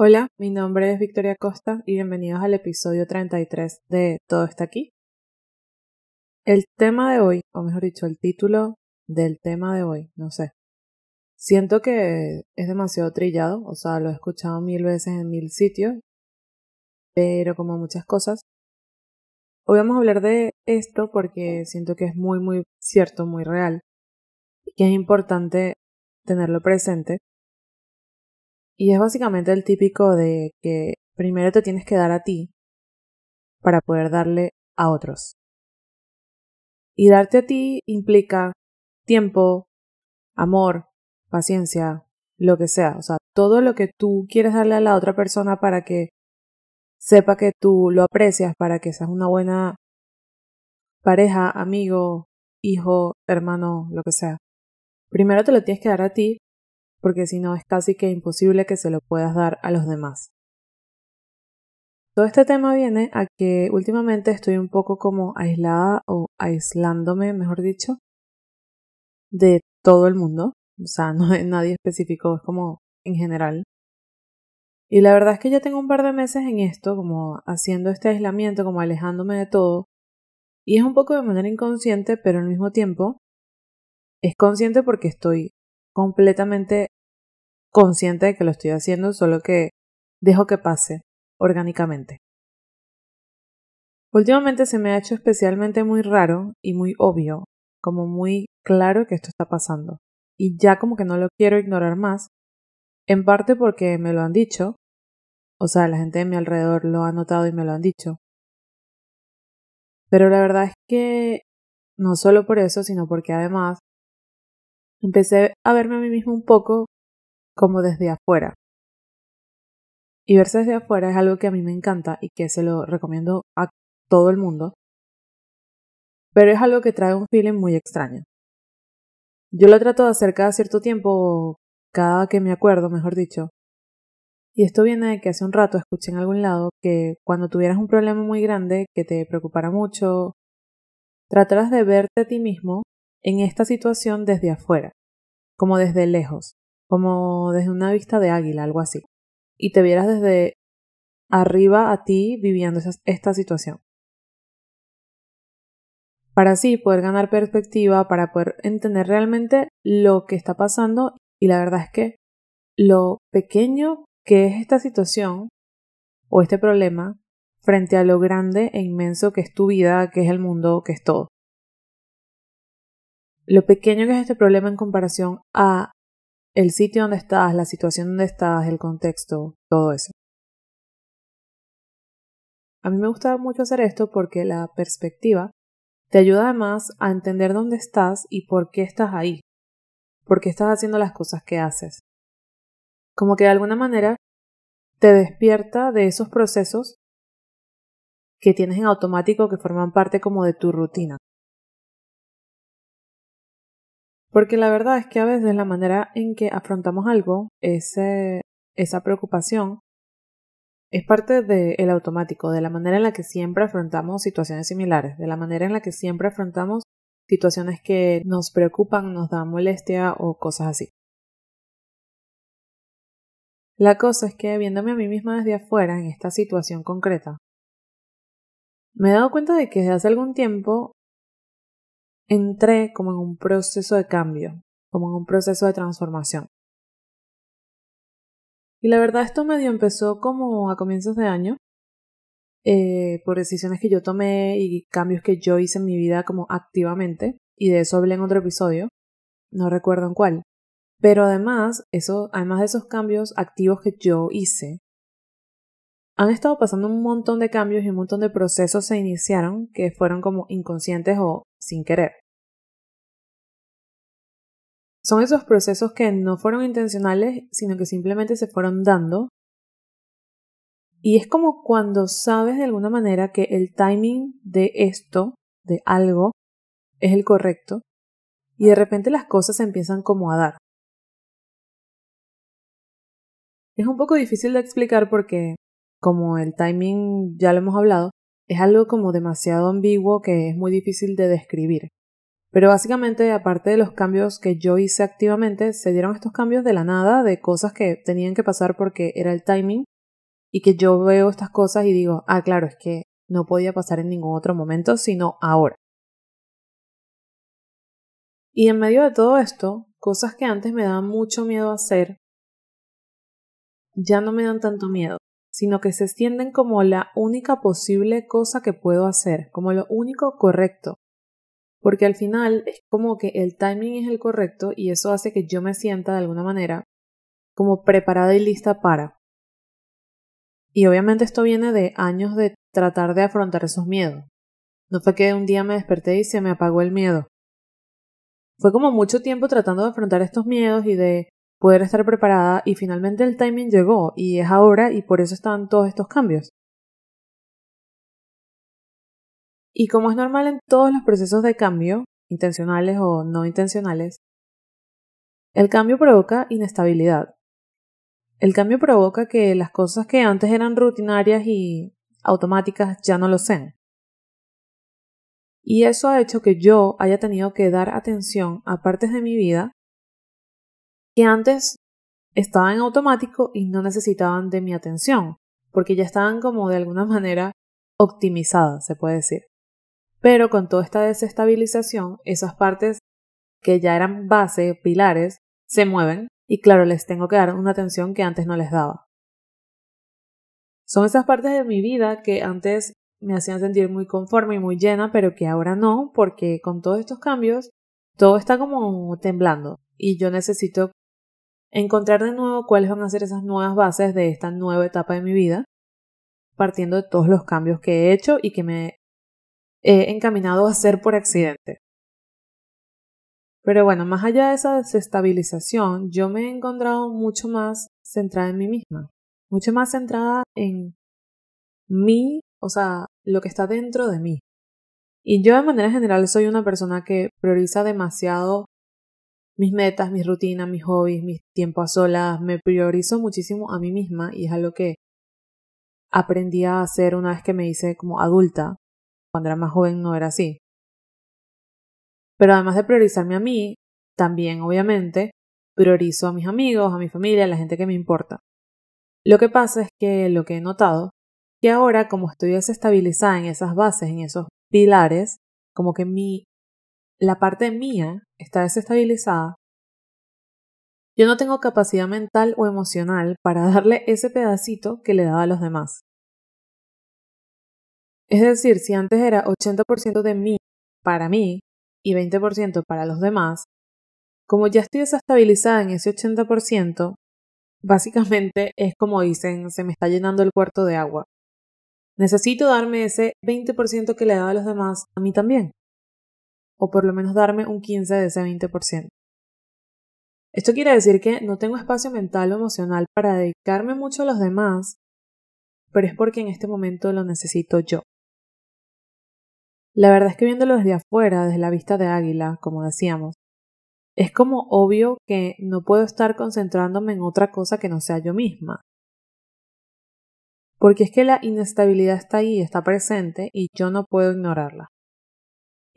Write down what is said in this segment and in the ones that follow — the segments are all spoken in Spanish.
Hola, mi nombre es Victoria Costa y bienvenidos al episodio 33 de Todo está aquí. El tema de hoy, o mejor dicho, el título del tema de hoy, no sé. Siento que es demasiado trillado, o sea, lo he escuchado mil veces en mil sitios, pero como muchas cosas. Hoy vamos a hablar de esto porque siento que es muy, muy cierto, muy real, y que es importante tenerlo presente y es básicamente el típico de que primero te tienes que dar a ti para poder darle a otros. Y darte a ti implica tiempo, amor, paciencia, lo que sea. O sea, todo lo que tú quieres darle a la otra persona para que sepa que tú lo aprecias, para que seas una buena pareja, amigo, hijo, hermano, lo que sea. Primero te lo tienes que dar a ti porque si no es casi que imposible que se lo puedas dar a los demás. Todo este tema viene a que últimamente estoy un poco como aislada o aislándome, mejor dicho, de todo el mundo. O sea, no es nadie específico, es como en general. Y la verdad es que ya tengo un par de meses en esto, como haciendo este aislamiento, como alejándome de todo. Y es un poco de manera inconsciente, pero al mismo tiempo es consciente porque estoy completamente consciente de que lo estoy haciendo, solo que dejo que pase orgánicamente. Últimamente se me ha hecho especialmente muy raro y muy obvio, como muy claro que esto está pasando. Y ya como que no lo quiero ignorar más, en parte porque me lo han dicho, o sea, la gente de mi alrededor lo ha notado y me lo han dicho. Pero la verdad es que no solo por eso, sino porque además empecé a verme a mí mismo un poco como desde afuera. Y verse desde afuera es algo que a mí me encanta y que se lo recomiendo a todo el mundo. Pero es algo que trae un feeling muy extraño. Yo lo trato de hacer cada cierto tiempo, cada que me acuerdo, mejor dicho. Y esto viene de que hace un rato escuché en algún lado que cuando tuvieras un problema muy grande que te preocupara mucho, tratarás de verte a ti mismo en esta situación desde afuera, como desde lejos, como desde una vista de águila, algo así, y te vieras desde arriba a ti viviendo esta situación. Para así poder ganar perspectiva, para poder entender realmente lo que está pasando. Y la verdad es que lo pequeño que es esta situación o este problema frente a lo grande e inmenso que es tu vida, que es el mundo, que es todo lo pequeño que es este problema en comparación a el sitio donde estás, la situación donde estás, el contexto, todo eso. A mí me gusta mucho hacer esto porque la perspectiva te ayuda además a entender dónde estás y por qué estás ahí, por qué estás haciendo las cosas que haces. Como que de alguna manera te despierta de esos procesos que tienes en automático que forman parte como de tu rutina. Porque la verdad es que a veces la manera en que afrontamos algo, esa preocupación, es parte del automático, de la manera en la que siempre afrontamos situaciones similares, de la manera en la que siempre afrontamos situaciones que nos preocupan, nos dan molestia o cosas así. La cosa es que viéndome a mí misma desde afuera en esta situación concreta, me he dado cuenta de que desde hace algún tiempo entré como en un proceso de cambio, como en un proceso de transformación. Y la verdad esto medio empezó como a comienzos de año, eh, por decisiones que yo tomé y cambios que yo hice en mi vida como activamente, y de eso hablé en otro episodio, no recuerdo en cuál. Pero además, además de esos cambios activos que yo hice, han estado pasando un montón de cambios y un montón de procesos se iniciaron que fueron como inconscientes o sin querer. Son esos procesos que no fueron intencionales, sino que simplemente se fueron dando. Y es como cuando sabes de alguna manera que el timing de esto, de algo, es el correcto, y de repente las cosas se empiezan como a dar. Es un poco difícil de explicar porque como el timing ya lo hemos hablado, es algo como demasiado ambiguo que es muy difícil de describir. Pero básicamente, aparte de los cambios que yo hice activamente, se dieron estos cambios de la nada, de cosas que tenían que pasar porque era el timing, y que yo veo estas cosas y digo, ah, claro, es que no podía pasar en ningún otro momento, sino ahora. Y en medio de todo esto, cosas que antes me daban mucho miedo hacer, ya no me dan tanto miedo, sino que se extienden como la única posible cosa que puedo hacer, como lo único correcto. Porque al final es como que el timing es el correcto y eso hace que yo me sienta de alguna manera como preparada y lista para. Y obviamente esto viene de años de tratar de afrontar esos miedos. No fue que un día me desperté y se me apagó el miedo. Fue como mucho tiempo tratando de afrontar estos miedos y de poder estar preparada y finalmente el timing llegó y es ahora y por eso están todos estos cambios. Y como es normal en todos los procesos de cambio, intencionales o no intencionales, el cambio provoca inestabilidad. El cambio provoca que las cosas que antes eran rutinarias y automáticas ya no lo sean. Y eso ha hecho que yo haya tenido que dar atención a partes de mi vida que antes estaban en automático y no necesitaban de mi atención, porque ya estaban como de alguna manera optimizadas, se puede decir. Pero con toda esta desestabilización, esas partes que ya eran base, pilares, se mueven y claro, les tengo que dar una atención que antes no les daba. Son esas partes de mi vida que antes me hacían sentir muy conforme y muy llena, pero que ahora no, porque con todos estos cambios todo está como temblando y yo necesito encontrar de nuevo cuáles van a ser esas nuevas bases de esta nueva etapa de mi vida, partiendo de todos los cambios que he hecho y que me he encaminado a hacer por accidente. Pero bueno, más allá de esa desestabilización, yo me he encontrado mucho más centrada en mí misma, mucho más centrada en mí, o sea, lo que está dentro de mí. Y yo de manera general soy una persona que prioriza demasiado mis metas, mis rutinas, mis hobbies, mis tiempos a solas, me priorizo muchísimo a mí misma y es algo que aprendí a hacer una vez que me hice como adulta. Cuando era más joven no era así. Pero además de priorizarme a mí, también obviamente priorizo a mis amigos, a mi familia, a la gente que me importa. Lo que pasa es que lo que he notado, que ahora como estoy desestabilizada en esas bases, en esos pilares, como que mi la parte mía está desestabilizada, yo no tengo capacidad mental o emocional para darle ese pedacito que le daba a los demás. Es decir, si antes era 80% de mí para mí y 20% para los demás, como ya estoy desestabilizada en ese 80%, básicamente es como dicen, se me está llenando el cuarto de agua. Necesito darme ese 20% que le daba a los demás a mí también o por lo menos darme un 15 de ese 20%. Esto quiere decir que no tengo espacio mental o emocional para dedicarme mucho a los demás, pero es porque en este momento lo necesito yo. La verdad es que viéndolo desde afuera, desde la vista de águila, como decíamos, es como obvio que no puedo estar concentrándome en otra cosa que no sea yo misma. Porque es que la inestabilidad está ahí, está presente y yo no puedo ignorarla.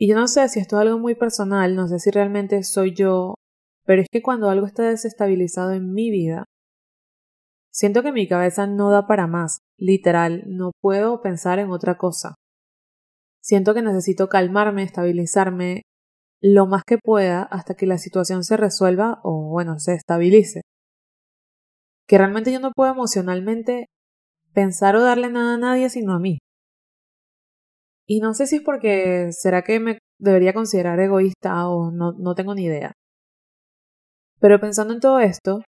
Y yo no sé si esto es algo muy personal, no sé si realmente soy yo, pero es que cuando algo está desestabilizado en mi vida, siento que mi cabeza no da para más, literal, no puedo pensar en otra cosa. Siento que necesito calmarme, estabilizarme lo más que pueda hasta que la situación se resuelva o, bueno, se estabilice. Que realmente yo no puedo emocionalmente pensar o darle nada a nadie sino a mí. Y no sé si es porque será que me debería considerar egoísta o no, no tengo ni idea. Pero pensando en todo esto,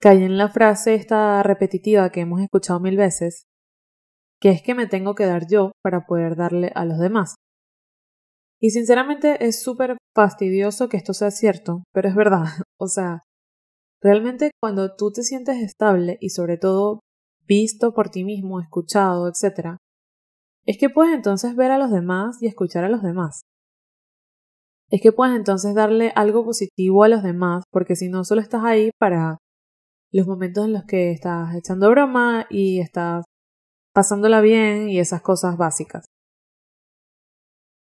caí en la frase esta repetitiva que hemos escuchado mil veces, que es que me tengo que dar yo para poder darle a los demás. Y sinceramente es súper fastidioso que esto sea cierto, pero es verdad. O sea, realmente cuando tú te sientes estable y sobre todo visto por ti mismo, escuchado, etc., es que puedes entonces ver a los demás y escuchar a los demás. Es que puedes entonces darle algo positivo a los demás, porque si no, solo estás ahí para los momentos en los que estás echando broma y estás pasándola bien y esas cosas básicas.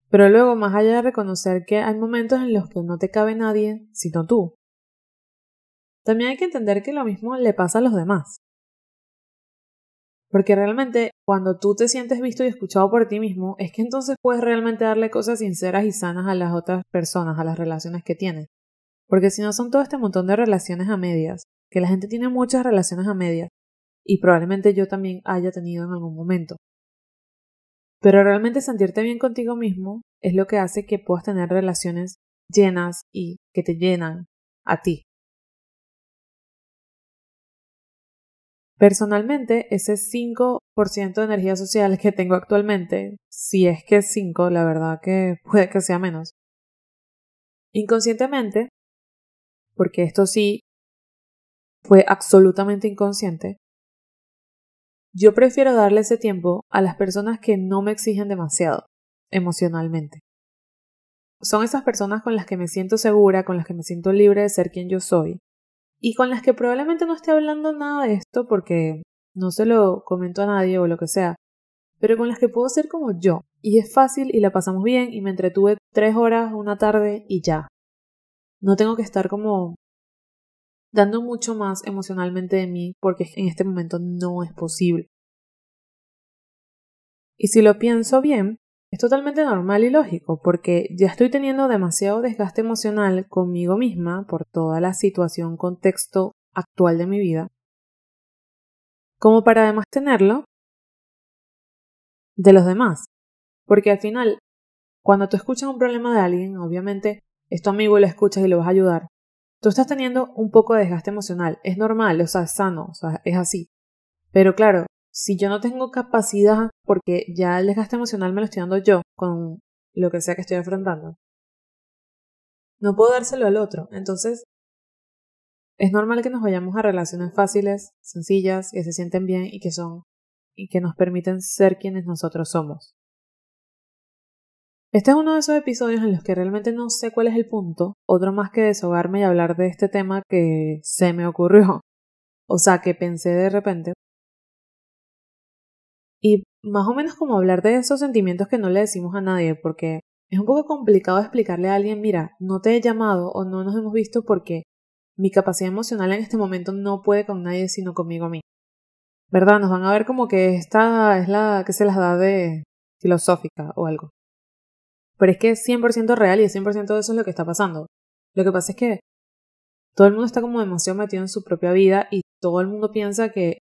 Pero luego, más allá de reconocer que hay momentos en los que no te cabe nadie, sino tú, también hay que entender que lo mismo le pasa a los demás. Porque realmente cuando tú te sientes visto y escuchado por ti mismo, es que entonces puedes realmente darle cosas sinceras y sanas a las otras personas, a las relaciones que tienes. Porque si no son todo este montón de relaciones a medias, que la gente tiene muchas relaciones a medias, y probablemente yo también haya tenido en algún momento. Pero realmente sentirte bien contigo mismo es lo que hace que puedas tener relaciones llenas y que te llenan a ti. Personalmente, ese 5% de energía social que tengo actualmente, si es que es 5, la verdad que puede que sea menos. Inconscientemente, porque esto sí fue absolutamente inconsciente, yo prefiero darle ese tiempo a las personas que no me exigen demasiado emocionalmente. Son esas personas con las que me siento segura, con las que me siento libre de ser quien yo soy, y con las que probablemente no esté hablando nada de esto porque no se lo comento a nadie o lo que sea, pero con las que puedo ser como yo, y es fácil y la pasamos bien y me entretuve tres horas una tarde y ya. No tengo que estar como dando mucho más emocionalmente de mí porque en este momento no es posible. Y si lo pienso bien, es totalmente normal y lógico porque ya estoy teniendo demasiado desgaste emocional conmigo misma por toda la situación, contexto actual de mi vida, como para además tenerlo de los demás. Porque al final, cuando tú escuchas un problema de alguien, obviamente es tu amigo y lo escuchas y lo vas a ayudar, tú estás teniendo un poco de desgaste emocional. Es normal, o sea, es sano, o sea, es así. Pero claro, si yo no tengo capacidad, porque ya el desgaste emocional me lo estoy dando yo con lo que sea que estoy afrontando, no puedo dárselo al otro. Entonces, es normal que nos vayamos a relaciones fáciles, sencillas, que se sienten bien y que son y que nos permiten ser quienes nosotros somos. Este es uno de esos episodios en los que realmente no sé cuál es el punto, otro más que desahogarme y hablar de este tema que se me ocurrió, o sea, que pensé de repente. Y más o menos como hablar de esos sentimientos que no le decimos a nadie, porque es un poco complicado explicarle a alguien, mira, no te he llamado o no nos hemos visto porque mi capacidad emocional en este momento no puede con nadie sino conmigo a mí. ¿Verdad? Nos van a ver como que esta es la que se las da de filosófica o algo. Pero es que es 100% real y es 100% de eso es lo que está pasando. Lo que pasa es que todo el mundo está como demasiado metido en su propia vida y todo el mundo piensa que...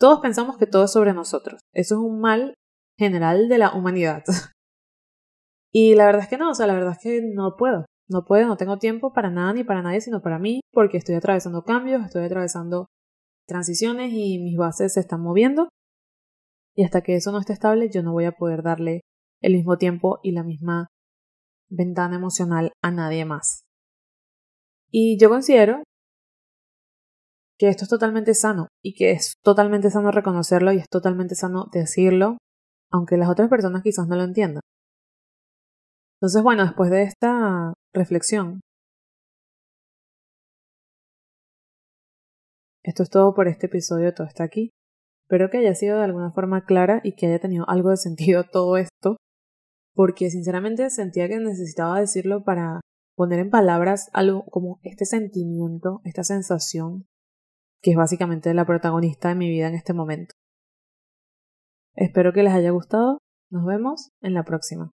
Todos pensamos que todo es sobre nosotros. Eso es un mal general de la humanidad. y la verdad es que no, o sea, la verdad es que no puedo. No puedo, no tengo tiempo para nada ni para nadie, sino para mí, porque estoy atravesando cambios, estoy atravesando transiciones y mis bases se están moviendo. Y hasta que eso no esté estable, yo no voy a poder darle el mismo tiempo y la misma ventana emocional a nadie más. Y yo considero que esto es totalmente sano y que es totalmente sano reconocerlo y es totalmente sano decirlo, aunque las otras personas quizás no lo entiendan. Entonces, bueno, después de esta reflexión, esto es todo por este episodio, todo está aquí. Espero que haya sido de alguna forma clara y que haya tenido algo de sentido todo esto porque sinceramente sentía que necesitaba decirlo para poner en palabras algo como este sentimiento, esta sensación que es básicamente la protagonista de mi vida en este momento. Espero que les haya gustado. Nos vemos en la próxima.